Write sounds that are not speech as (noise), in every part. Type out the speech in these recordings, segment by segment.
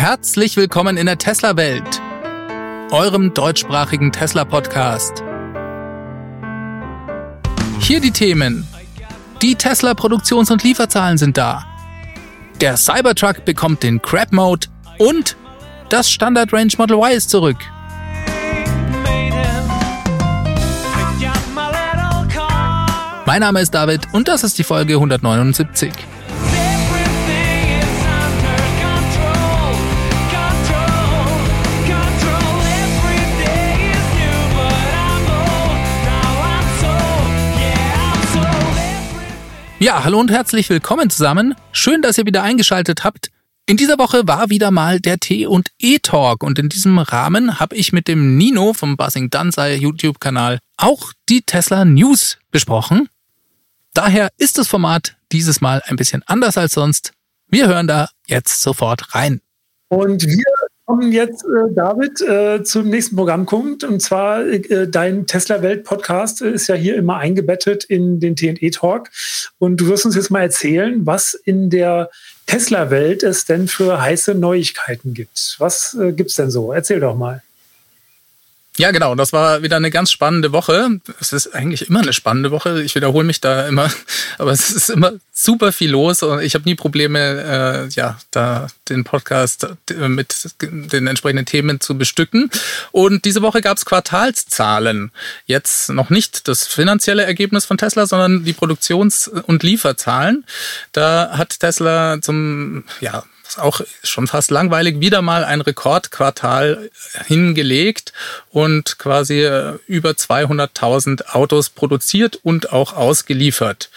Herzlich willkommen in der Tesla-Welt, eurem deutschsprachigen Tesla-Podcast. Hier die Themen. Die Tesla-Produktions- und Lieferzahlen sind da. Der Cybertruck bekommt den Crab-Mode und das Standard Range Model Y ist zurück. Mein Name ist David und das ist die Folge 179. Ja, hallo und herzlich willkommen zusammen. Schön, dass ihr wieder eingeschaltet habt. In dieser Woche war wieder mal der T und E Talk und in diesem Rahmen habe ich mit dem Nino vom Buzzing Danzai YouTube Kanal auch die Tesla News besprochen. Daher ist das Format dieses Mal ein bisschen anders als sonst. Wir hören da jetzt sofort rein. Und wir kommen jetzt, äh, David, äh, zum nächsten Programmpunkt. Und zwar äh, dein Tesla-Welt-Podcast ist ja hier immer eingebettet in den TE-Talk. Und du wirst uns jetzt mal erzählen, was in der Tesla-Welt es denn für heiße Neuigkeiten gibt. Was äh, gibt es denn so? Erzähl doch mal. Ja, genau. Das war wieder eine ganz spannende Woche. Es ist eigentlich immer eine spannende Woche. Ich wiederhole mich da immer, (laughs) aber es ist immer super viel los und ich habe nie Probleme, äh, ja, da den Podcast mit den entsprechenden Themen zu bestücken. Und diese Woche gab es Quartalszahlen. Jetzt noch nicht das finanzielle Ergebnis von Tesla, sondern die Produktions- und Lieferzahlen. Da hat Tesla zum, ja, auch schon fast langweilig, wieder mal ein Rekordquartal hingelegt und quasi äh, über 200.000 Autos produziert und auch ausgeliefert.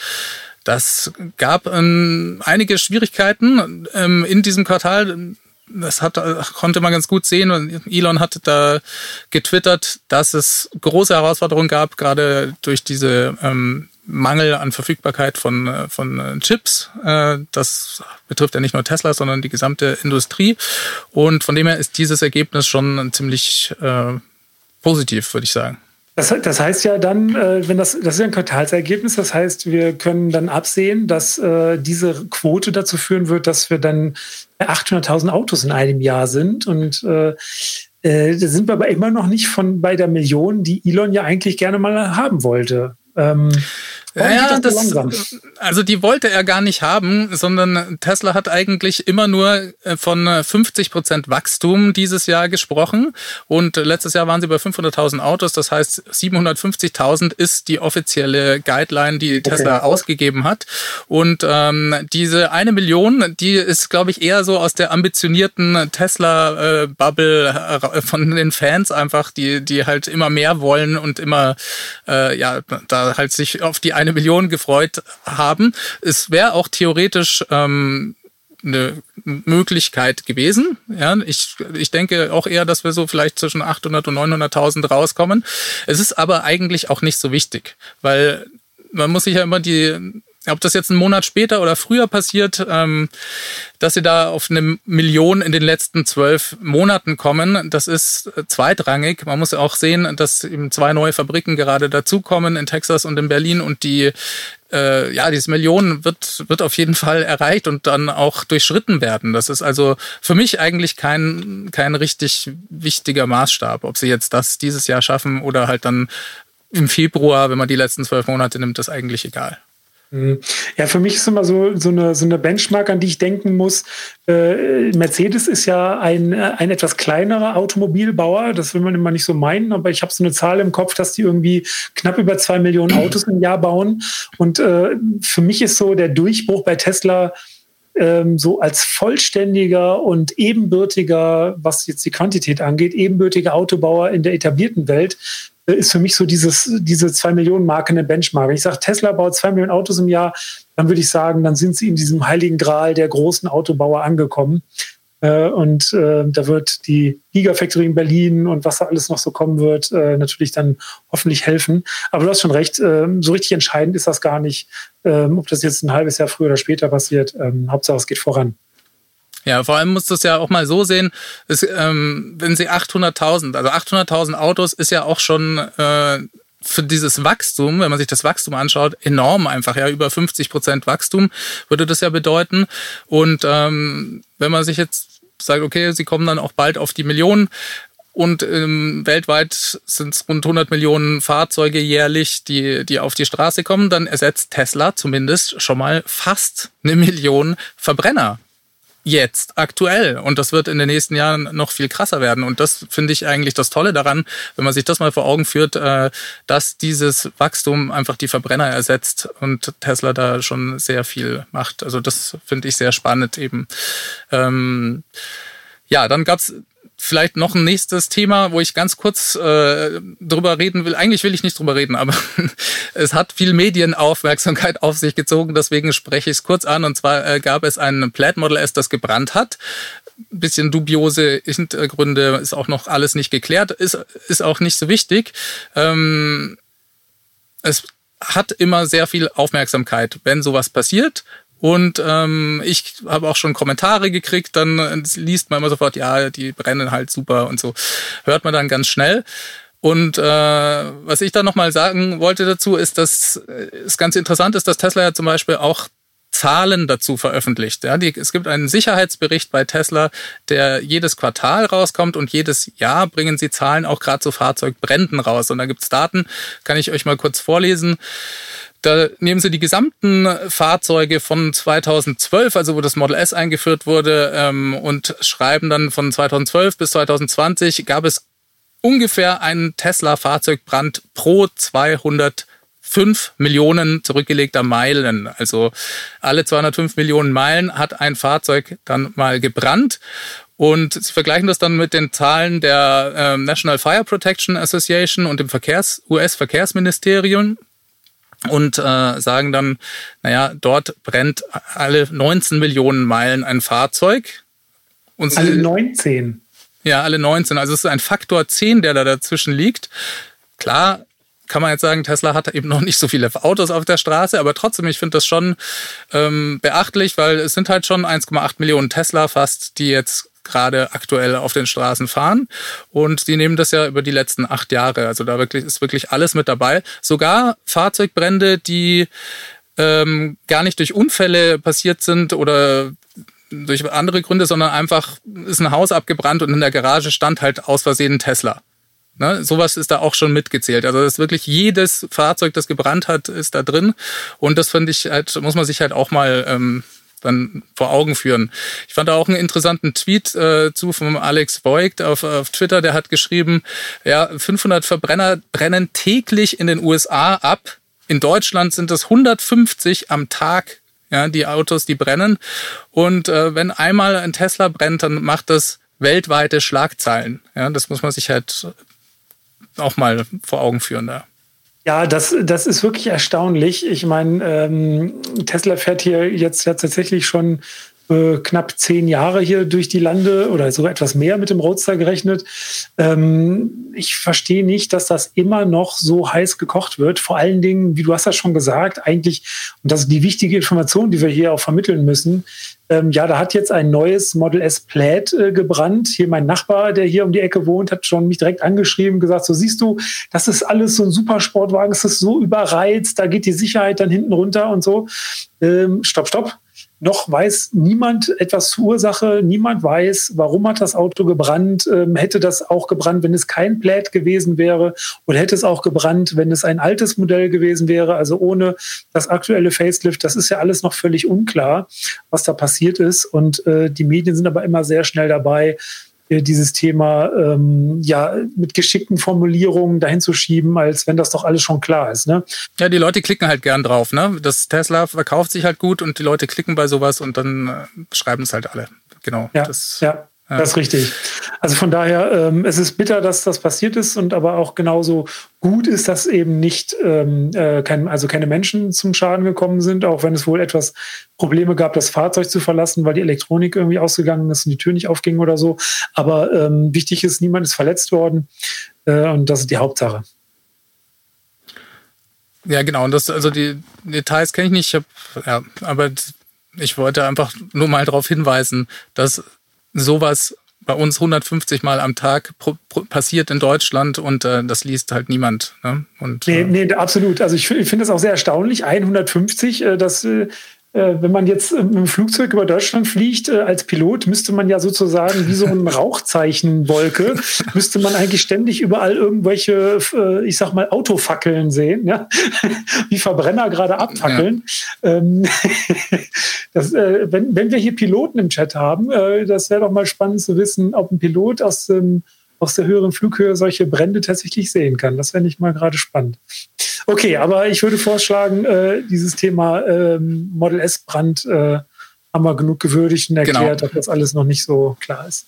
Das gab ähm, einige Schwierigkeiten ähm, in diesem Quartal. Das hat, konnte man ganz gut sehen. Elon hatte da getwittert, dass es große Herausforderungen gab, gerade durch diese ähm, Mangel an Verfügbarkeit von, äh, von äh, Chips. Äh, das betrifft ja nicht nur Tesla, sondern die gesamte Industrie. Und von dem her ist dieses Ergebnis schon ziemlich äh, positiv, würde ich sagen. Das, das, heißt ja dann, wenn das, das ist ein Quartalsergebnis, das heißt, wir können dann absehen, dass diese Quote dazu führen wird, dass wir dann 800.000 Autos in einem Jahr sind. Und äh, da sind wir aber immer noch nicht von bei der Million, die Elon ja eigentlich gerne mal haben wollte. Ähm, ja, das, das also die wollte er gar nicht haben, sondern Tesla hat eigentlich immer nur äh, von 50 Prozent Wachstum dieses Jahr gesprochen. Und letztes Jahr waren sie bei 500.000 Autos, das heißt 750.000 ist die offizielle Guideline, die Tesla okay. ausgegeben hat. Und ähm, diese eine Million, die ist glaube ich eher so aus der ambitionierten Tesla-Bubble äh, von den Fans einfach, die die halt immer mehr wollen und immer äh, ja da halt sich auf die eine Million gefreut haben. Es wäre auch theoretisch ähm, eine Möglichkeit gewesen. Ja, ich, ich denke auch eher, dass wir so vielleicht zwischen 800 und 900.000 rauskommen. Es ist aber eigentlich auch nicht so wichtig, weil man muss sich ja immer die ob das jetzt einen Monat später oder früher passiert, ähm, dass sie da auf eine Million in den letzten zwölf Monaten kommen, das ist zweitrangig. Man muss auch sehen, dass eben zwei neue Fabriken gerade dazukommen in Texas und in Berlin und die äh, ja, diese Million wird, wird auf jeden Fall erreicht und dann auch durchschritten werden. Das ist also für mich eigentlich kein, kein richtig wichtiger Maßstab, ob sie jetzt das dieses Jahr schaffen oder halt dann im Februar, wenn man die letzten zwölf Monate nimmt, ist eigentlich egal. Mhm. Ja, für mich ist immer so, so, eine, so eine Benchmark, an die ich denken muss. Äh, Mercedes ist ja ein, ein etwas kleinerer Automobilbauer, das will man immer nicht so meinen, aber ich habe so eine Zahl im Kopf, dass die irgendwie knapp über zwei Millionen Autos im Jahr bauen. Und äh, für mich ist so der Durchbruch bei Tesla ähm, so als vollständiger und ebenbürtiger, was jetzt die Quantität angeht, ebenbürtiger Autobauer in der etablierten Welt, ist für mich so dieses, diese zwei Millionen Marke eine Benchmark. Wenn ich sage, Tesla baut zwei Millionen Autos im Jahr, dann würde ich sagen, dann sind sie in diesem heiligen Gral der großen Autobauer angekommen. Äh, und äh, da wird die Gigafactory in Berlin und was da alles noch so kommen wird, äh, natürlich dann hoffentlich helfen. Aber du hast schon recht, ähm, so richtig entscheidend ist das gar nicht, ähm, ob das jetzt ein halbes Jahr früher oder später passiert. Ähm, Hauptsache, es geht voran. Ja, vor allem musst du es ja auch mal so sehen, ist, ähm, wenn sie 800.000, also 800.000 Autos ist ja auch schon äh, für dieses Wachstum, wenn man sich das Wachstum anschaut, enorm einfach, ja, über 50 Prozent Wachstum würde das ja bedeuten. Und ähm, wenn man sich jetzt sagt, okay, sie kommen dann auch bald auf die Millionen. Und ähm, weltweit sind es rund 100 Millionen Fahrzeuge jährlich, die, die auf die Straße kommen. Dann ersetzt Tesla zumindest schon mal fast eine Million Verbrenner jetzt, aktuell. Und das wird in den nächsten Jahren noch viel krasser werden. Und das finde ich eigentlich das Tolle daran, wenn man sich das mal vor Augen führt, äh, dass dieses Wachstum einfach die Verbrenner ersetzt und Tesla da schon sehr viel macht. Also das finde ich sehr spannend eben. Ähm, ja, dann gab's vielleicht noch ein nächstes Thema, wo ich ganz kurz äh, drüber reden will. Eigentlich will ich nicht drüber reden, aber (laughs) es hat viel Medienaufmerksamkeit auf sich gezogen, deswegen spreche ich es kurz an. Und zwar äh, gab es ein Plaid Model S, das gebrannt hat. Bisschen dubiose Hintergründe ist auch noch alles nicht geklärt, ist, ist auch nicht so wichtig. Ähm, es hat immer sehr viel Aufmerksamkeit, wenn sowas passiert. Und ähm, ich habe auch schon Kommentare gekriegt, dann liest man immer sofort, ja, die brennen halt super und so. Hört man dann ganz schnell. Und äh, was ich da nochmal sagen wollte dazu, ist, dass äh, es ganz interessant ist, dass Tesla ja zum Beispiel auch Zahlen dazu veröffentlicht. Ja, die, es gibt einen Sicherheitsbericht bei Tesla, der jedes Quartal rauskommt und jedes Jahr bringen sie Zahlen auch gerade zu Fahrzeugbränden raus. Und da gibt's Daten, kann ich euch mal kurz vorlesen. Da nehmen sie die gesamten Fahrzeuge von 2012, also wo das Model S eingeführt wurde, ähm, und schreiben dann von 2012 bis 2020 gab es ungefähr einen Tesla-Fahrzeugbrand pro 205 Millionen zurückgelegter Meilen. Also alle 205 Millionen Meilen hat ein Fahrzeug dann mal gebrannt. Und sie vergleichen das dann mit den Zahlen der äh, National Fire Protection Association und dem Verkehrs US-Verkehrsministerium und äh, sagen dann, naja, dort brennt alle 19 Millionen Meilen ein Fahrzeug. Und alle 19? Ja, alle 19. Also es ist ein Faktor 10, der da dazwischen liegt. Klar, kann man jetzt sagen, Tesla hat eben noch nicht so viele Autos auf der Straße, aber trotzdem, ich finde das schon ähm, beachtlich, weil es sind halt schon 1,8 Millionen Tesla fast, die jetzt gerade aktuell auf den Straßen fahren. Und die nehmen das ja über die letzten acht Jahre. Also da wirklich ist wirklich alles mit dabei. Sogar Fahrzeugbrände, die ähm, gar nicht durch Unfälle passiert sind oder durch andere Gründe, sondern einfach ist ein Haus abgebrannt und in der Garage stand halt aus Versehen Tesla. Ne, sowas ist da auch schon mitgezählt. Also das ist wirklich jedes Fahrzeug, das gebrannt hat, ist da drin. Und das finde ich halt, muss man sich halt auch mal ähm, dann vor Augen führen. Ich fand da auch einen interessanten Tweet äh, zu vom Alex Voigt auf, auf Twitter, der hat geschrieben, ja, 500 Verbrenner brennen täglich in den USA ab. In Deutschland sind es 150 am Tag, ja, die Autos, die brennen. Und äh, wenn einmal ein Tesla brennt, dann macht das weltweite Schlagzeilen. Ja, das muss man sich halt auch mal vor Augen führen da. Ja, das, das ist wirklich erstaunlich. Ich meine, ähm, Tesla fährt hier jetzt ja tatsächlich schon äh, knapp zehn Jahre hier durch die Lande oder sogar etwas mehr mit dem Roadster gerechnet. Ähm, ich verstehe nicht, dass das immer noch so heiß gekocht wird. Vor allen Dingen, wie du hast ja schon gesagt, eigentlich, und das ist die wichtige Information, die wir hier auch vermitteln müssen, ähm, ja, da hat jetzt ein neues Model S Plaid äh, gebrannt. Hier mein Nachbar, der hier um die Ecke wohnt, hat schon mich direkt angeschrieben, gesagt, so siehst du, das ist alles so ein Supersportwagen, es ist so überreizt, da geht die Sicherheit dann hinten runter und so. Ähm, stopp, stopp noch weiß niemand etwas zur Ursache, niemand weiß, warum hat das Auto gebrannt, ähm, hätte das auch gebrannt, wenn es kein Plaid gewesen wäre oder hätte es auch gebrannt, wenn es ein altes Modell gewesen wäre, also ohne das aktuelle Facelift. Das ist ja alles noch völlig unklar, was da passiert ist und äh, die Medien sind aber immer sehr schnell dabei, dieses Thema ähm, ja mit geschickten Formulierungen dahin zu schieben, als wenn das doch alles schon klar ist. Ne? Ja, die Leute klicken halt gern drauf. Ne? Das Tesla verkauft sich halt gut und die Leute klicken bei sowas und dann äh, schreiben es halt alle. Genau. Ja, das, ja. Das ist richtig. Also von daher, ähm, es ist bitter, dass das passiert ist und aber auch genauso gut ist, dass eben nicht, ähm, äh, kein, also keine Menschen zum Schaden gekommen sind, auch wenn es wohl etwas Probleme gab, das Fahrzeug zu verlassen, weil die Elektronik irgendwie ausgegangen ist und die Tür nicht aufging oder so. Aber ähm, wichtig ist, niemand ist verletzt worden äh, und das ist die Hauptsache. Ja, genau. Und das, also die Details kenne ich nicht, ich hab, ja, aber ich wollte einfach nur mal darauf hinweisen, dass sowas bei uns 150 Mal am Tag passiert in Deutschland und äh, das liest halt niemand. Ne? Und, nee, äh, nee, absolut. Also ich, ich finde das auch sehr erstaunlich. 150, äh, das äh, wenn man jetzt mit dem Flugzeug über Deutschland fliegt, äh, als Pilot müsste man ja sozusagen wie so ein (laughs) Rauchzeichenwolke, müsste man eigentlich ständig überall irgendwelche, äh, ich sag mal, Autofackeln sehen, ja? (laughs) wie Verbrenner gerade abfackeln. Ja. Ähm, (laughs) das, äh, wenn, wenn wir hier Piloten im Chat haben, äh, das wäre doch mal spannend zu wissen, ob ein Pilot aus dem aus der höheren Flughöhe solche Brände tatsächlich sehen kann. Das fände ich mal gerade spannend. Okay, aber ich würde vorschlagen, äh, dieses Thema ähm, Model S-Brand äh, haben wir genug gewürdigt und erklärt, genau. dass das alles noch nicht so klar ist.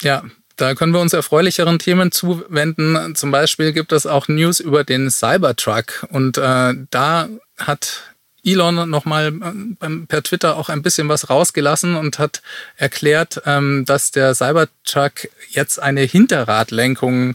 Ja, da können wir uns erfreulicheren Themen zuwenden. Zum Beispiel gibt es auch News über den Cybertruck. Und äh, da hat Elon nochmal ähm, per Twitter auch ein bisschen was rausgelassen und hat erklärt, ähm, dass der Cybertruck jetzt eine Hinterradlenkung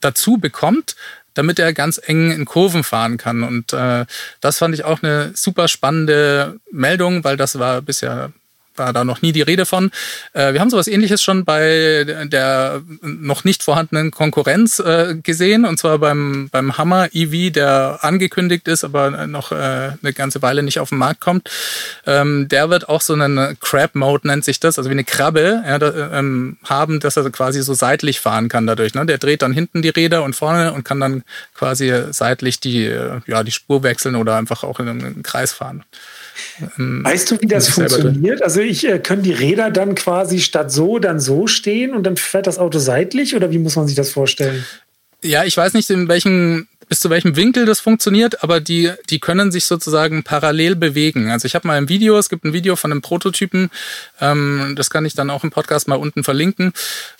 dazu bekommt, damit er ganz eng in Kurven fahren kann. Und äh, das fand ich auch eine super spannende Meldung, weil das war bisher war da noch nie die Rede von. Äh, wir haben sowas ähnliches schon bei der noch nicht vorhandenen Konkurrenz äh, gesehen, und zwar beim, beim Hammer EV, der angekündigt ist, aber noch äh, eine ganze Weile nicht auf den Markt kommt. Ähm, der wird auch so einen Crab-Mode, nennt sich das, also wie eine Krabbe, ähm, haben, dass er quasi so seitlich fahren kann dadurch. Ne? Der dreht dann hinten die Räder und vorne und kann dann quasi seitlich die, ja, die Spur wechseln oder einfach auch in einem Kreis fahren. Ähm, weißt du, wie das funktioniert? Also ich äh, können die Räder dann quasi statt so dann so stehen und dann fährt das Auto seitlich oder wie muss man sich das vorstellen? Ja, ich weiß nicht, in welchem bis zu welchem Winkel das funktioniert, aber die, die können sich sozusagen parallel bewegen. Also ich habe mal ein Video, es gibt ein Video von einem Prototypen, ähm, das kann ich dann auch im Podcast mal unten verlinken,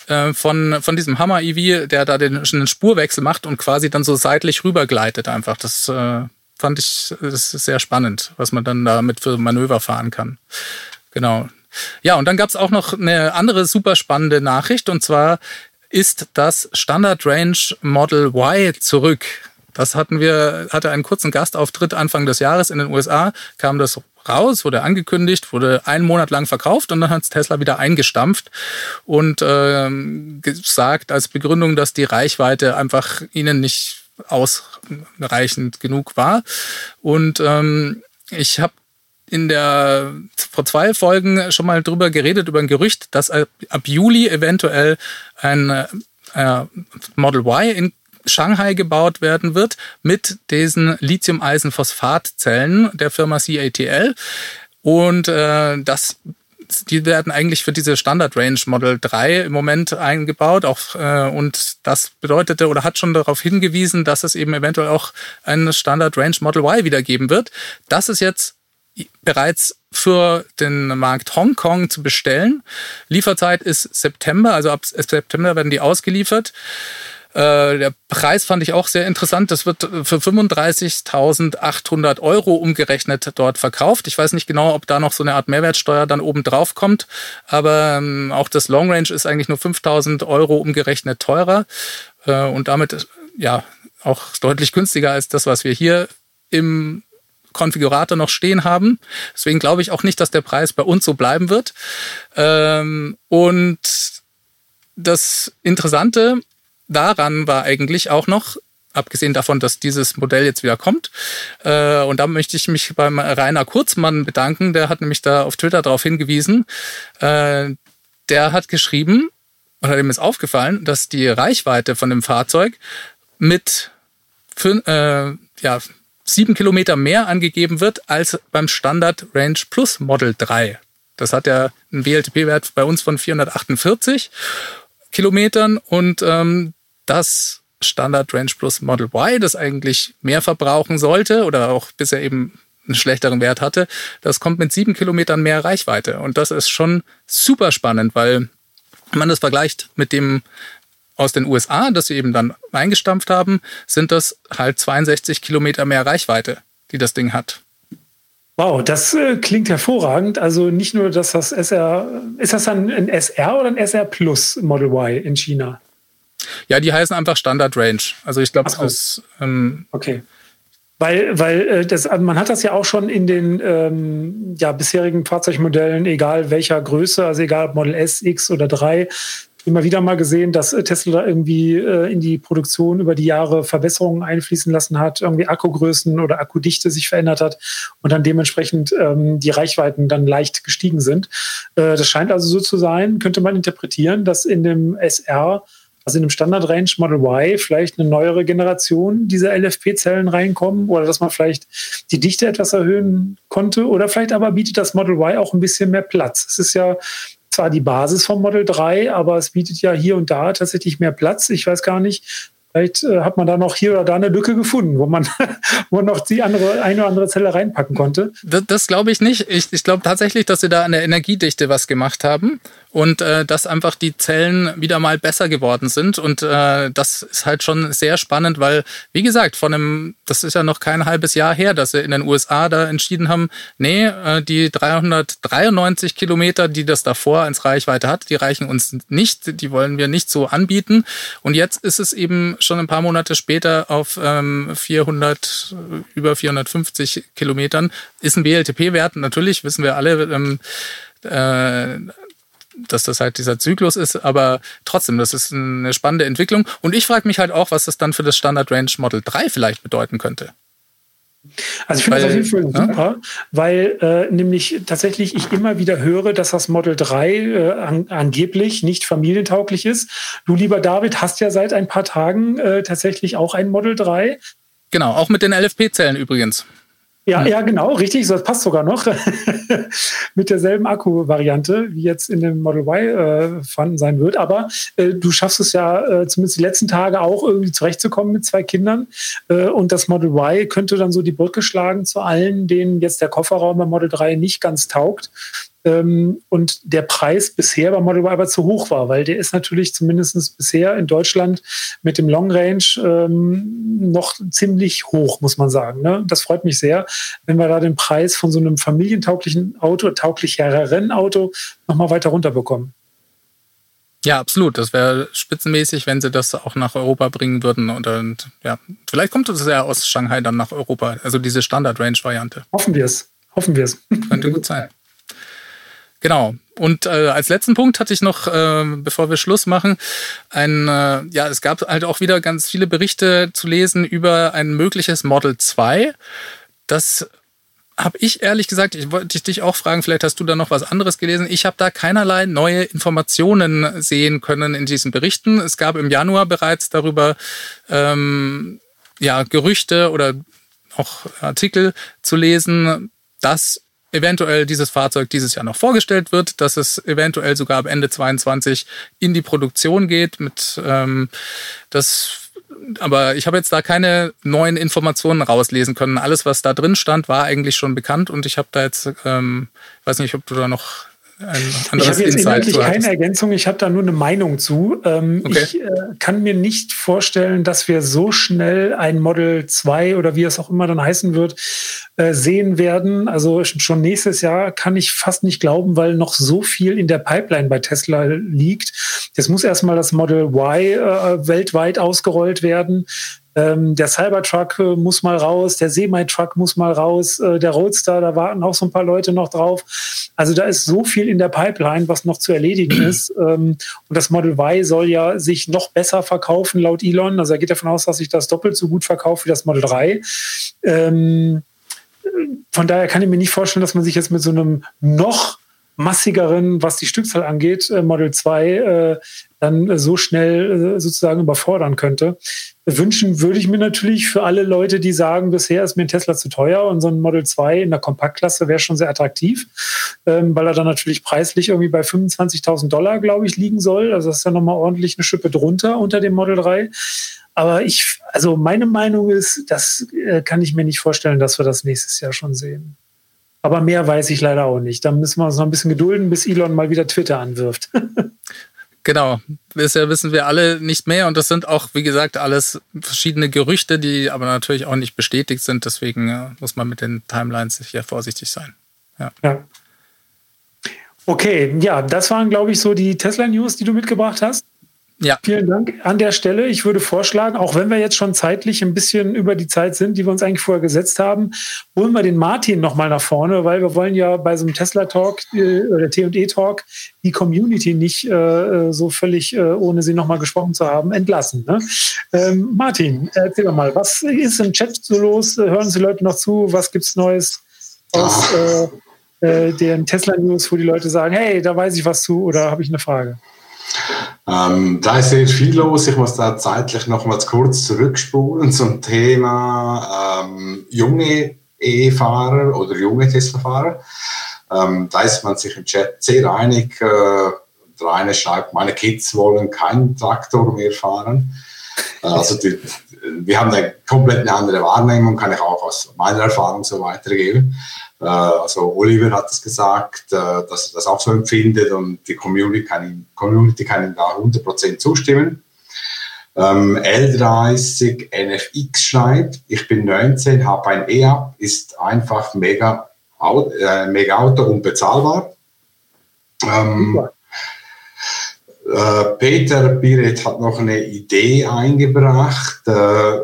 äh, von, von diesem Hammer EV, der da den, einen Spurwechsel macht und quasi dann so seitlich rübergleitet einfach. Das äh, fand ich das ist sehr spannend, was man dann damit für Manöver fahren kann. Genau. Ja, und dann gab es auch noch eine andere super spannende Nachricht und zwar ist das Standard Range Model Y zurück. Das hatten wir, hatte einen kurzen Gastauftritt Anfang des Jahres in den USA, kam das raus, wurde angekündigt, wurde einen Monat lang verkauft und dann hat Tesla wieder eingestampft und äh, gesagt als Begründung, dass die Reichweite einfach ihnen nicht ausreichend genug war. Und ähm, ich habe in der vor zwei Folgen schon mal drüber geredet über ein Gerücht, dass ab, Juli eventuell ein äh, Model Y in Shanghai gebaut werden wird mit diesen Lithium-Eisen-Phosphat-Zellen der Firma CATL. Und äh, das die werden eigentlich für diese Standard Range Model 3 im Moment eingebaut. Auch, äh, und das bedeutete oder hat schon darauf hingewiesen, dass es eben eventuell auch ein Standard Range Model Y wiedergeben wird. Das ist jetzt bereits für den Markt Hongkong zu bestellen. Lieferzeit ist September, also ab September werden die ausgeliefert. Äh, der Preis fand ich auch sehr interessant. Das wird für 35.800 Euro umgerechnet dort verkauft. Ich weiß nicht genau, ob da noch so eine Art Mehrwertsteuer dann oben drauf kommt, aber ähm, auch das Long Range ist eigentlich nur 5.000 Euro umgerechnet teurer äh, und damit ja auch deutlich günstiger als das, was wir hier im Konfigurator noch stehen haben. Deswegen glaube ich auch nicht, dass der Preis bei uns so bleiben wird. Ähm, und das Interessante daran war eigentlich auch noch, abgesehen davon, dass dieses Modell jetzt wieder kommt. Äh, und da möchte ich mich beim Rainer Kurzmann bedanken, der hat nämlich da auf Twitter darauf hingewiesen. Äh, der hat geschrieben, oder dem ist aufgefallen, dass die Reichweite von dem Fahrzeug mit fün, äh, ja, sieben Kilometer mehr angegeben wird als beim Standard Range Plus Model 3. Das hat ja einen WLTP-Wert bei uns von 448 Kilometern und ähm, das Standard Range Plus Model Y, das eigentlich mehr verbrauchen sollte oder auch bisher eben einen schlechteren Wert hatte, das kommt mit sieben Kilometern mehr Reichweite. Und das ist schon super spannend, weil man das vergleicht mit dem aus den USA, das sie eben dann eingestampft haben, sind das halt 62 Kilometer mehr Reichweite, die das Ding hat. Wow, das äh, klingt hervorragend. Also nicht nur, dass das SR, ist das dann ein SR oder ein SR Plus Model Y in China? Ja, die heißen einfach Standard Range. Also ich glaube, das. Ähm, okay. Weil, weil äh, das, also man hat das ja auch schon in den ähm, ja, bisherigen Fahrzeugmodellen, egal welcher Größe, also egal ob Model S, X oder 3, immer wieder mal gesehen, dass äh, Tesla irgendwie äh, in die Produktion über die Jahre Verbesserungen einfließen lassen hat, irgendwie Akkugrößen oder Akkudichte sich verändert hat und dann dementsprechend ähm, die Reichweiten dann leicht gestiegen sind. Äh, das scheint also so zu sein, könnte man interpretieren, dass in dem SR also in dem Standard-Range Model Y vielleicht eine neuere Generation dieser LFP-Zellen reinkommen oder dass man vielleicht die Dichte etwas erhöhen konnte oder vielleicht aber bietet das Model Y auch ein bisschen mehr Platz. Es ist ja zwar die Basis vom Model 3, aber es bietet ja hier und da tatsächlich mehr Platz. Ich weiß gar nicht, Vielleicht äh, hat man da noch hier oder da eine Lücke gefunden, wo man, (laughs) wo noch die andere, eine oder andere Zelle reinpacken konnte. Das, das glaube ich nicht. Ich, ich glaube tatsächlich, dass sie da an der Energiedichte was gemacht haben und äh, dass einfach die Zellen wieder mal besser geworden sind. Und äh, das ist halt schon sehr spannend, weil, wie gesagt, von einem, das ist ja noch kein halbes Jahr her, dass sie in den USA da entschieden haben, nee, äh, die 393 Kilometer, die das davor als Reichweite hat, die reichen uns nicht, die wollen wir nicht so anbieten. Und jetzt ist es eben schon ein paar Monate später auf ähm, 400, über 450 Kilometern, ist ein BLTP-Wert, natürlich, wissen wir alle, ähm, äh, dass das halt dieser Zyklus ist, aber trotzdem, das ist eine spannende Entwicklung. Und ich frage mich halt auch, was das dann für das Standard Range Model 3 vielleicht bedeuten könnte. Also ich finde das auf jeden Fall super, ja? weil äh, nämlich tatsächlich ich immer wieder höre, dass das Model 3 äh, an, angeblich nicht familientauglich ist. Du, lieber David, hast ja seit ein paar Tagen äh, tatsächlich auch ein Model 3. Genau, auch mit den LFP-Zellen übrigens. Ja, ja, genau, richtig. Das passt sogar noch (laughs) mit derselben Akku-Variante, wie jetzt in dem Model Y äh, vorhanden sein wird. Aber äh, du schaffst es ja äh, zumindest die letzten Tage auch irgendwie zurechtzukommen mit zwei Kindern. Äh, und das Model Y könnte dann so die Brücke schlagen zu allen, denen jetzt der Kofferraum beim Model 3 nicht ganz taugt ähm, und der Preis bisher bei Model Y aber zu hoch war, weil der ist natürlich zumindest bisher in Deutschland mit dem Long Range ähm, noch ziemlich hoch, muss man sagen. Ne? Das freut mich sehr, wenn wir da den Preis von so einem familientauglichen Auto, tauglicheren Auto nochmal weiter runterbekommen. Ja, absolut. Das wäre spitzenmäßig, wenn sie das auch nach Europa bringen würden. Und, und ja, vielleicht kommt es ja aus Shanghai dann nach Europa. Also diese Standard-Range-Variante. Hoffen wir es. Hoffen wir es. Könnte gut sein. Genau. Und äh, als letzten Punkt hatte ich noch, äh, bevor wir Schluss machen, ein, äh, ja, es gab halt auch wieder ganz viele Berichte zu lesen über ein mögliches Model 2. Das habe ich ehrlich gesagt, ich wollte dich auch fragen, vielleicht hast du da noch was anderes gelesen. Ich habe da keinerlei neue Informationen sehen können in diesen Berichten. Es gab im Januar bereits darüber ähm, ja, Gerüchte oder auch Artikel zu lesen, dass eventuell dieses Fahrzeug dieses Jahr noch vorgestellt wird, dass es eventuell sogar ab Ende 22 in die Produktion geht mit ähm, das aber ich habe jetzt da keine neuen Informationen rauslesen können. Alles, was da drin stand, war eigentlich schon bekannt und ich habe da jetzt, ähm, weiß nicht, ob du da noch ich habe jetzt inhaltlich keine Ergänzung, ich habe da nur eine Meinung zu. Ähm, okay. Ich äh, kann mir nicht vorstellen, dass wir so schnell ein Model 2 oder wie es auch immer dann heißen wird, äh, sehen werden. Also schon nächstes Jahr kann ich fast nicht glauben, weil noch so viel in der Pipeline bei Tesla liegt. Jetzt muss erstmal das Model Y äh, weltweit ausgerollt werden. Ähm, der Cybertruck äh, muss mal raus, der Semi-Truck muss mal raus, äh, der Roadster, da warten auch so ein paar Leute noch drauf. Also da ist so viel in der Pipeline, was noch zu erledigen (clears throat) ist. Ähm, und das Model Y soll ja sich noch besser verkaufen, laut Elon. Also er geht davon aus, dass sich das doppelt so gut verkauft wie das Model 3. Ähm, von daher kann ich mir nicht vorstellen, dass man sich jetzt mit so einem noch massigeren, was die Stückzahl angeht, äh, Model 2 äh, dann so schnell äh, sozusagen überfordern könnte. Wünschen würde ich mir natürlich für alle Leute, die sagen, bisher ist mir ein Tesla zu teuer und so ein Model 2 in der Kompaktklasse wäre schon sehr attraktiv, ähm, weil er dann natürlich preislich irgendwie bei 25.000 Dollar, glaube ich, liegen soll. Also das ist ja nochmal ordentlich eine Schippe drunter unter dem Model 3. Aber ich, also meine Meinung ist, das äh, kann ich mir nicht vorstellen, dass wir das nächstes Jahr schon sehen. Aber mehr weiß ich leider auch nicht. Da müssen wir uns noch ein bisschen gedulden, bis Elon mal wieder Twitter anwirft. (laughs) Genau. Bisher wissen wir alle nicht mehr und das sind auch, wie gesagt, alles verschiedene Gerüchte, die aber natürlich auch nicht bestätigt sind. Deswegen äh, muss man mit den Timelines hier vorsichtig sein. Ja. ja. Okay, ja, das waren, glaube ich, so die Tesla-News, die du mitgebracht hast. Ja. Vielen Dank an der Stelle. Ich würde vorschlagen, auch wenn wir jetzt schon zeitlich ein bisschen über die Zeit sind, die wir uns eigentlich vorher gesetzt haben, holen wir den Martin nochmal nach vorne, weil wir wollen ja bei so einem Tesla-Talk äh, oder T&E-Talk die Community nicht äh, so völlig, äh, ohne sie nochmal gesprochen zu haben, entlassen. Ne? Ähm, Martin, erzähl doch mal, was ist im Chat so los? Hören Sie Leute noch zu? Was gibt's Neues aus äh, äh, den Tesla-News, wo die Leute sagen, hey, da weiß ich was zu oder habe ich eine Frage? Ähm, da ist sehr viel los. Ich muss da zeitlich nochmals kurz zurückspulen zum Thema ähm, junge E-Fahrer oder junge Tesla-Fahrer. Ähm, da ist man sich im Chat sehr einig. Äh, der eine schreibt, meine Kids wollen keinen Traktor mehr fahren. Äh, also die, wir haben eine komplett eine andere Wahrnehmung, kann ich auch aus meiner Erfahrung so weitergeben. Äh, also Oliver hat es gesagt, äh, dass er das auch so empfindet und die Community kann ihm, Community kann ihm da 100% zustimmen. Ähm, L30 NFX schreibt, ich bin 19, habe ein E-Up, ist einfach mega, äh, mega Auto und bezahlbar. Ähm, äh, Peter Biret hat noch eine Idee eingebracht. Äh,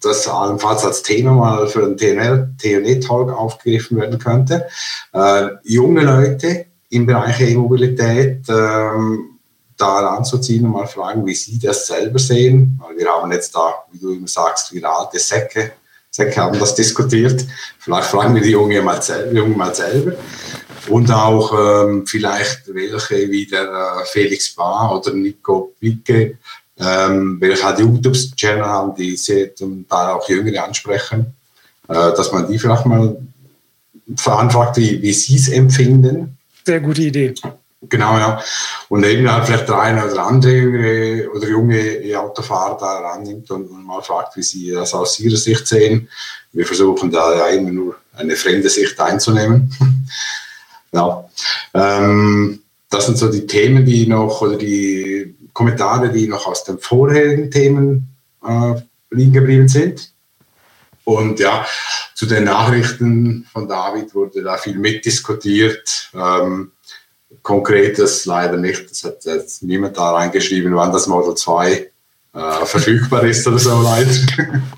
das allenfalls als Thema mal für einen TNE-Talk aufgegriffen werden könnte. Äh, junge Leute im Bereich E-Mobilität ähm, da anzuziehen und mal fragen, wie sie das selber sehen. Weil wir haben jetzt da, wie du immer sagst, wieder alte Säcke. Säcke haben das diskutiert. Vielleicht fragen wir die Jungen mal, Jungen mal selber. Und auch ähm, vielleicht welche wie der äh, Felix Bar oder Nico Picke ähm, welche halt YouTube-Channel haben, die sehr zum Teil auch Jüngere ansprechen, äh, dass man die vielleicht mal veranfragt, wie, wie sie es empfinden. Sehr gute Idee. Genau, ja. Und eben halt vielleicht der eine oder andere jüngere oder junge Autofahrer da rannimmt und, und, mal fragt, wie sie das aus ihrer Sicht sehen. Wir versuchen da ja immer nur eine fremde Sicht einzunehmen. (laughs) ja. Ähm, das sind so die Themen, die noch oder die Kommentare, die noch aus den vorherigen Themen äh, liegen geblieben sind. Und ja, zu den Nachrichten von David wurde da viel mitdiskutiert. Ähm, Konkretes leider nicht. Das hat jetzt niemand da reingeschrieben, wann das Model 2 äh, verfügbar ist oder so leider.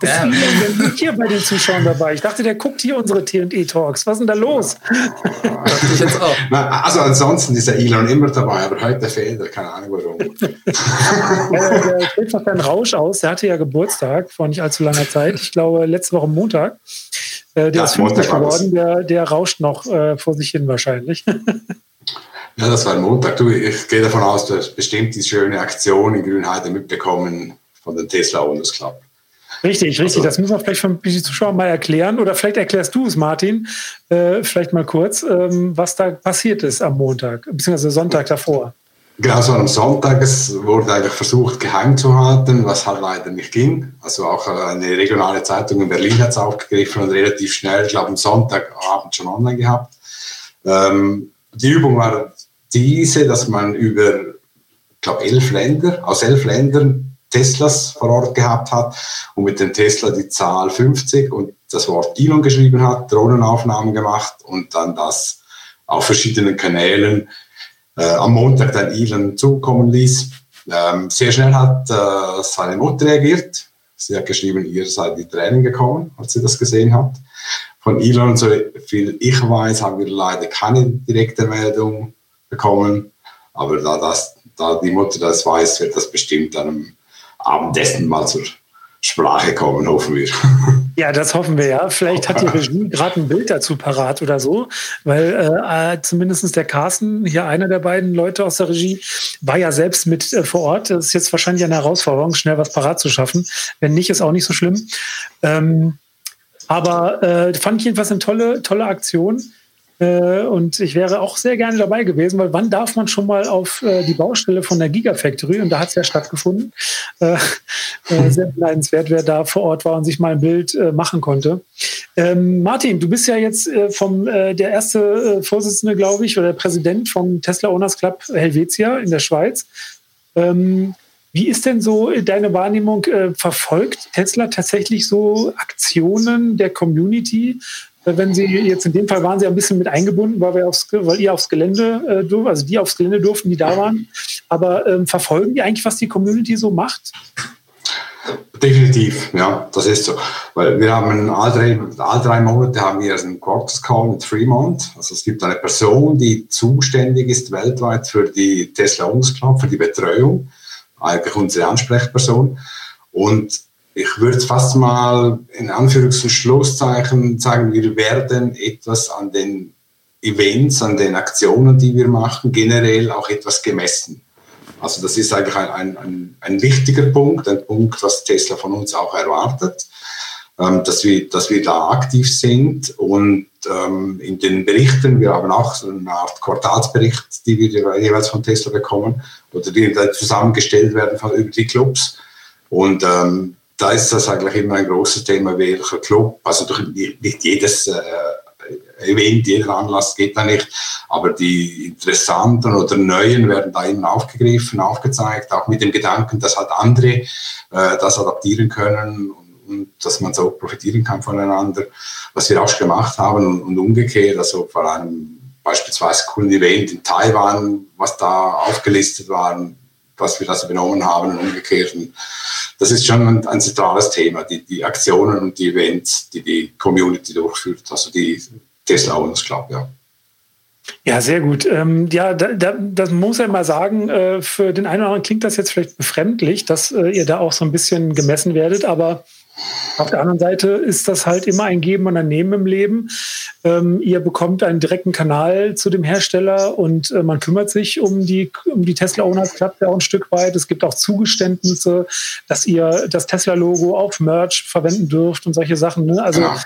Ja. Der hier bei den Zuschauern dabei. Ich dachte, der guckt hier unsere T&E-Talks. Was ist denn da los? ich jetzt auch. Na, also ansonsten ist der Elon immer dabei, aber heute fehlt er. Keine Ahnung warum. (laughs) ja, der stellt noch keinen Rausch aus. Der hatte ja Geburtstag vor nicht allzu langer Zeit. Ich glaube, letzte Woche Montag. Äh, der ja, ist 50 geworden. Der, der rauscht noch äh, vor sich hin wahrscheinlich. (laughs) Ja, das war Montag. Du, ich gehe davon aus, du hast bestimmt die schöne Aktion in Grünheide mitbekommen von den Tesla Owners Club. Richtig, richtig. Also, das müssen wir vielleicht für die Zuschauer mal erklären. Oder vielleicht erklärst du es, Martin, äh, vielleicht mal kurz, ähm, was da passiert ist am Montag, beziehungsweise Sonntag davor. Genau, so am Sonntag es wurde eigentlich versucht, geheim zu halten, was halt leider nicht ging. Also auch äh, eine regionale Zeitung in Berlin hat es aufgegriffen und relativ schnell, ich glaube am Sonntagabend schon online gehabt. Ähm, die Übung war diese, dass man über, ich glaube, elf Länder, aus elf Ländern Teslas vor Ort gehabt hat und mit dem Tesla die Zahl 50 und das Wort Elon geschrieben hat, Drohnenaufnahmen gemacht und dann das auf verschiedenen Kanälen äh, am Montag dann Elon zukommen ließ. Ähm, sehr schnell hat äh, seine Mutter reagiert. Sie hat geschrieben, ihr seid die Tränen gekommen, als sie das gesehen hat. Von Elon, so viel ich weiß, haben wir leider keine direkte Meldung bekommen. Aber da, das, da die Mutter das weiß, wird das bestimmt dann am Abendessen mal zur Sprache kommen, hoffen wir. (laughs) Ja, das hoffen wir ja. Vielleicht hat die (laughs) Regie gerade ein Bild dazu parat oder so, weil äh, äh zumindest der Carsten, hier einer der beiden Leute aus der Regie, war ja selbst mit äh, vor Ort. Das ist jetzt wahrscheinlich eine Herausforderung, schnell was parat zu schaffen. Wenn nicht, ist auch nicht so schlimm. Ähm, aber äh, fand ich jedenfalls eine tolle, tolle Aktion. Äh, und ich wäre auch sehr gerne dabei gewesen, weil wann darf man schon mal auf äh, die Baustelle von der Gigafactory? Und da hat es ja stattgefunden. Äh, sehr beneidenswert, wer da vor Ort war und sich mal ein Bild machen konnte. Ähm, Martin, du bist ja jetzt vom der erste Vorsitzende, glaube ich, oder der Präsident vom Tesla Owners Club Helvetia in der Schweiz. Ähm, wie ist denn so deine Wahrnehmung? verfolgt Tesla tatsächlich so Aktionen der Community? Wenn Sie jetzt in dem Fall waren Sie ein bisschen mit eingebunden, weil, wir aufs, weil ihr aufs Gelände, äh, also die aufs Gelände durften, die da waren. Aber ähm, verfolgen die eigentlich, was die Community so macht? Definitiv, ja, das ist so. Weil wir haben alle drei, alle drei Monate haben wir einen Quarters Call mit Fremont. Also es gibt eine Person, die zuständig ist weltweit für die Tesla Owners Club, für die Betreuung. Eigentlich unsere Ansprechperson. Und ich würde fast mal in Anführungs- und Schlusszeichen sagen, wir werden etwas an den Events, an den Aktionen, die wir machen, generell auch etwas gemessen. Also das ist eigentlich ein, ein, ein wichtiger Punkt, ein Punkt, was Tesla von uns auch erwartet, ähm, dass, wir, dass wir da aktiv sind und ähm, in den Berichten, wir haben auch so eine Art Quartalsbericht, die wir jeweils von Tesla bekommen oder die zusammengestellt werden von, über die Clubs und ähm, da ist das eigentlich immer ein großes Thema, welcher Club, also nicht jedes äh, Event, jeder Anlass geht da nicht, aber die interessanten oder neuen werden da eben aufgegriffen, aufgezeigt, auch mit dem Gedanken, dass halt andere äh, das adaptieren können und, und, dass man so profitieren kann voneinander, was wir auch schon gemacht haben und, und umgekehrt, also vor einem beispielsweise coolen Event in Taiwan, was da aufgelistet war, was wir das übernommen haben und umgekehrt. Und das ist schon ein, ein zentrales Thema, die, die Aktionen und die Events, die die Community durchführt, also die Tesla Owners Club, ja. Ja, sehr gut. Ähm, ja, da, da, das muss ich mal sagen, äh, für den einen oder anderen klingt das jetzt vielleicht befremdlich, dass äh, ihr da auch so ein bisschen gemessen werdet, aber auf der anderen Seite ist das halt immer ein Geben und ein Nehmen im Leben. Ähm, ihr bekommt einen direkten Kanal zu dem Hersteller und äh, man kümmert sich um die, um die Tesla Owners Club ja auch ein Stück weit. Es gibt auch Zugeständnisse, dass ihr das Tesla-Logo auf Merch verwenden dürft und solche Sachen. Ne? Also ja.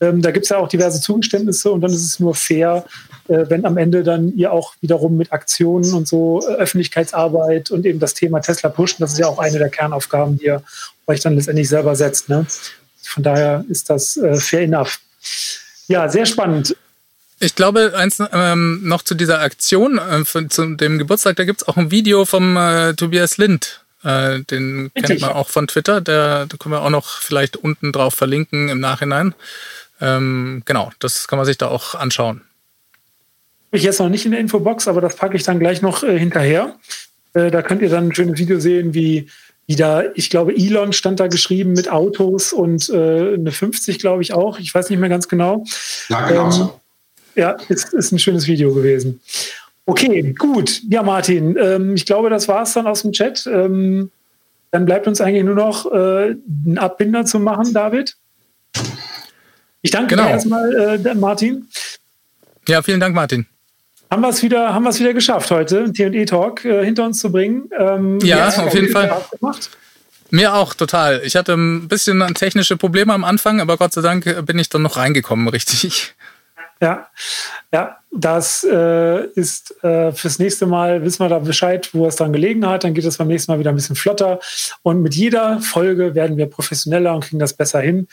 Ähm, da gibt es ja auch diverse Zugeständnisse und dann ist es nur fair, äh, wenn am Ende dann ihr auch wiederum mit Aktionen und so äh, Öffentlichkeitsarbeit und eben das Thema Tesla pushen, das ist ja auch eine der Kernaufgaben, die ihr euch dann letztendlich selber setzt. Ne? Von daher ist das äh, fair enough. Ja, sehr spannend. Ich glaube, eins ähm, noch zu dieser Aktion, äh, von, zu dem Geburtstag, da gibt es auch ein Video vom äh, Tobias Lind. Äh, den Richtig. kennt man auch von Twitter. Der, da können wir auch noch vielleicht unten drauf verlinken im Nachhinein. Ähm, genau, das kann man sich da auch anschauen. Ich jetzt noch nicht in der Infobox, aber das packe ich dann gleich noch äh, hinterher. Äh, da könnt ihr dann ein schönes Video sehen, wie, wie da, ich glaube, Elon stand da geschrieben mit Autos und äh, eine 50, glaube ich auch. Ich weiß nicht mehr ganz genau. Ja, genau. Ähm, ja, ist, ist ein schönes Video gewesen. Okay, gut. Ja, Martin, ähm, ich glaube, das war es dann aus dem Chat. Ähm, dann bleibt uns eigentlich nur noch äh, einen Abbinder zu machen, David. Ich danke genau. dir erstmal, äh, Martin. Ja, vielen Dank, Martin. Haben wir es wieder, haben wir es wieder geschafft heute, T&E Talk äh, hinter uns zu bringen. Ähm, ja, auf jeden Fall. Mir auch, total. Ich hatte ein bisschen technische Probleme am Anfang, aber Gott sei Dank bin ich dann noch reingekommen, (laughs) richtig. Ja, ja, das äh, ist äh, fürs nächste Mal, wissen wir da Bescheid, wo es dann gelegen hat. Dann geht es beim nächsten Mal wieder ein bisschen flotter. Und mit jeder Folge werden wir professioneller und kriegen das besser hin.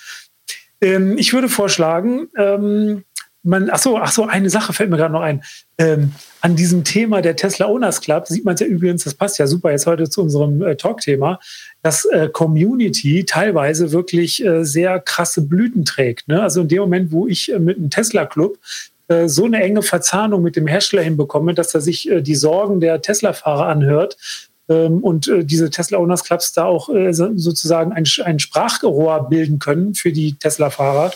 Ähm, ich würde vorschlagen, ähm, man, ach so, ach so, eine Sache fällt mir gerade noch ein. Ähm, an diesem Thema der Tesla Owners Club sieht man es ja übrigens, das passt ja super jetzt heute zu unserem äh, Talk-Thema, dass äh, Community teilweise wirklich äh, sehr krasse Blüten trägt. Ne? Also in dem Moment, wo ich äh, mit einem Tesla Club äh, so eine enge Verzahnung mit dem Hersteller hinbekomme, dass er sich äh, die Sorgen der Tesla-Fahrer anhört, und äh, diese Tesla Owners Clubs da auch äh, sozusagen ein, ein Sprachrohr bilden können für die Tesla-Fahrer,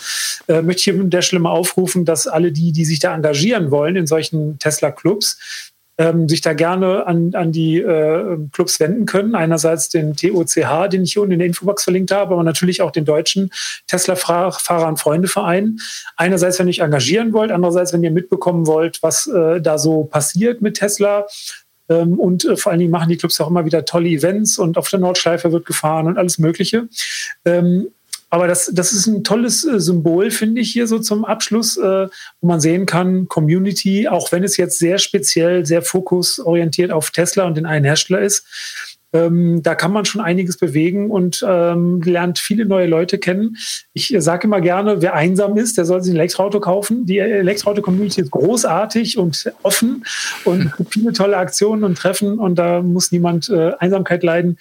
äh, möchte ich hier der Stelle aufrufen, dass alle die, die sich da engagieren wollen in solchen Tesla-Clubs, ähm, sich da gerne an, an die äh, Clubs wenden können. Einerseits den TOCH, den ich hier unten in der Infobox verlinkt habe, aber natürlich auch den deutschen Tesla-Fahrer- und Freunde-Verein. Einerseits, wenn ihr euch engagieren wollt, andererseits, wenn ihr mitbekommen wollt, was äh, da so passiert mit Tesla, ähm, und äh, vor allen Dingen machen die Clubs auch immer wieder tolle Events und auf der Nordschleife wird gefahren und alles Mögliche. Ähm, aber das, das ist ein tolles äh, Symbol, finde ich, hier so zum Abschluss, äh, wo man sehen kann, Community, auch wenn es jetzt sehr speziell, sehr fokusorientiert auf Tesla und den einen Hersteller ist, ähm, da kann man schon einiges bewegen und ähm, lernt viele neue Leute kennen. Ich äh, sage immer gerne, wer einsam ist, der soll sich ein Elektroauto kaufen. Die Elektroauto-Community ist großartig und offen und (laughs) viele tolle Aktionen und Treffen und da muss niemand äh, Einsamkeit leiden.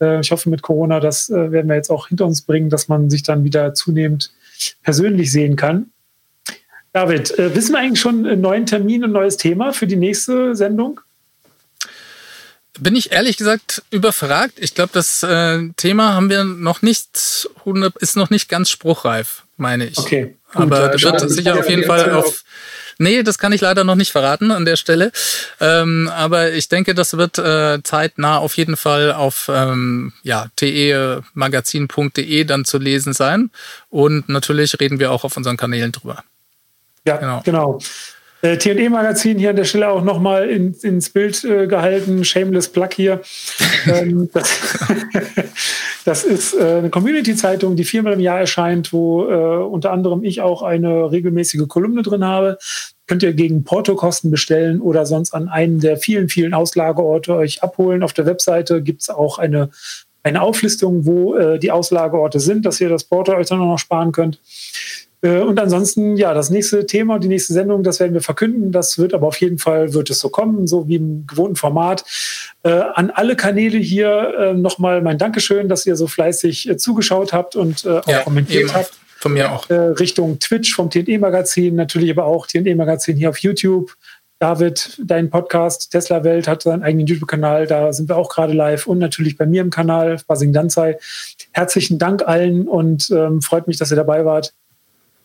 Äh, ich hoffe mit Corona, das äh, werden wir jetzt auch hinter uns bringen, dass man sich dann wieder zunehmend persönlich sehen kann. David, äh, wissen wir eigentlich schon einen neuen Termin, ein neues Thema für die nächste Sendung? Bin ich ehrlich gesagt überfragt. Ich glaube, das äh, Thema haben wir noch nicht, ist noch nicht ganz spruchreif, meine ich. Okay. Gut, Aber das wird sicher auf jeden Fall auf. Nee, das kann ich leider noch nicht verraten an der Stelle. Ähm, aber ich denke, das wird äh, zeitnah auf jeden Fall auf ähm, ja, temagazin.de dann zu lesen sein. Und natürlich reden wir auch auf unseren Kanälen drüber. Ja, genau. genau. Äh, TE-Magazin hier an der Stelle auch nochmal in, ins Bild äh, gehalten. Shameless Plug hier. (laughs) ähm, das, (laughs) das, ist äh, eine Community-Zeitung, die viermal im Jahr erscheint, wo äh, unter anderem ich auch eine regelmäßige Kolumne drin habe. Könnt ihr gegen Portokosten bestellen oder sonst an einen der vielen, vielen Auslageorte euch abholen. Auf der Webseite gibt es auch eine, eine Auflistung, wo äh, die Auslageorte sind, dass ihr das Porto euch dann noch sparen könnt. Äh, und ansonsten, ja, das nächste Thema, die nächste Sendung, das werden wir verkünden. Das wird aber auf jeden Fall, wird es so kommen, so wie im gewohnten Format. Äh, an alle Kanäle hier äh, nochmal mein Dankeschön, dass ihr so fleißig äh, zugeschaut habt und äh, auch ja, kommentiert habt. Von mir auch. Äh, Richtung Twitch vom TNE-Magazin, natürlich aber auch TNE-Magazin hier auf YouTube. David, dein Podcast Tesla Welt hat seinen eigenen YouTube-Kanal, da sind wir auch gerade live und natürlich bei mir im Kanal, Basing Danzai. Herzlichen Dank allen und ähm, freut mich, dass ihr dabei wart.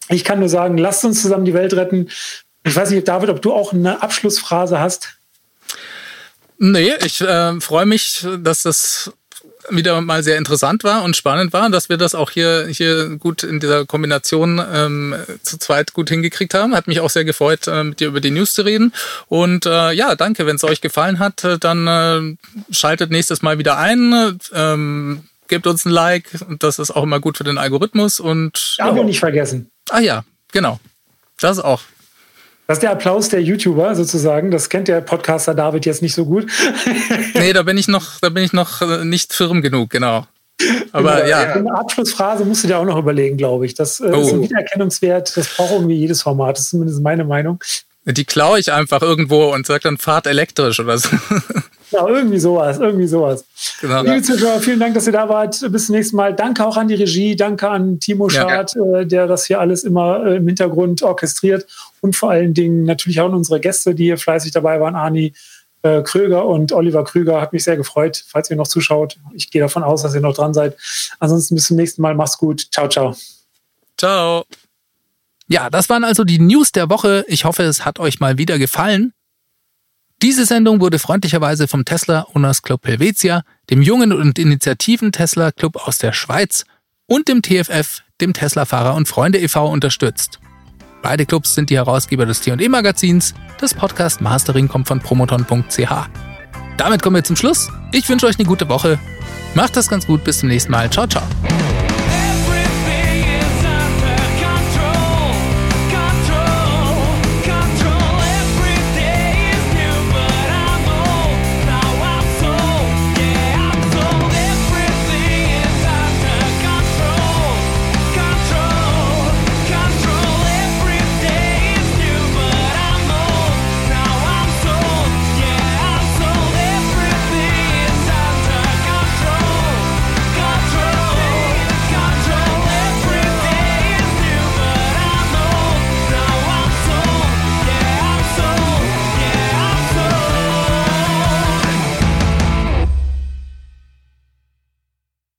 Ich kann nur sagen, lasst uns zusammen die Welt retten. Ich weiß nicht, David, ob du auch eine Abschlussphrase hast. Nee, ich äh, freue mich, dass das wieder mal sehr interessant war und spannend war, dass wir das auch hier, hier gut in dieser Kombination ähm, zu zweit gut hingekriegt haben. Hat mich auch sehr gefreut, äh, mit dir über die News zu reden. Und äh, ja, danke, wenn es euch gefallen hat, äh, dann äh, schaltet nächstes Mal wieder ein. Ähm, gebt uns ein Like. Das ist auch immer gut für den Algorithmus. Und Abo ja. nicht vergessen. Ah ja, genau. Das auch. Das ist der Applaus der YouTuber sozusagen. Das kennt der Podcaster David jetzt nicht so gut. (laughs) nee, da bin ich noch, da bin ich noch äh, nicht firm genug, genau. Aber genau, ja. Eine Abschlussphrase musst du dir auch noch überlegen, glaube ich. Das äh, oh. ist ein Wiedererkennungswert. Das braucht irgendwie jedes Format. Das ist zumindest meine Meinung. Die klaue ich einfach irgendwo und sage dann Fahrt elektrisch oder so. (laughs) Ja, irgendwie sowas, irgendwie sowas. Genau. Liebe Zuschauer, vielen Dank, dass ihr da wart. Bis zum nächsten Mal. Danke auch an die Regie, danke an Timo Schad, ja. Äh, der das hier alles immer äh, im Hintergrund orchestriert und vor allen Dingen natürlich auch an unsere Gäste, die hier fleißig dabei waren, Ani äh, Kröger und Oliver Krüger. Hat mich sehr gefreut, falls ihr noch zuschaut. Ich gehe davon aus, dass ihr noch dran seid. Ansonsten bis zum nächsten Mal. Macht's gut. Ciao, ciao. Ciao. Ja, das waren also die News der Woche. Ich hoffe, es hat euch mal wieder gefallen. Diese Sendung wurde freundlicherweise vom Tesla Owners Club Helvetia, dem Jungen und Initiativen Tesla Club aus der Schweiz und dem TFF, dem Tesla Fahrer und Freunde e.V. unterstützt. Beide Clubs sind die Herausgeber des T&E Magazins. Das Podcast Mastering kommt von promoton.ch. Damit kommen wir zum Schluss. Ich wünsche euch eine gute Woche. Macht das ganz gut. Bis zum nächsten Mal. Ciao, ciao.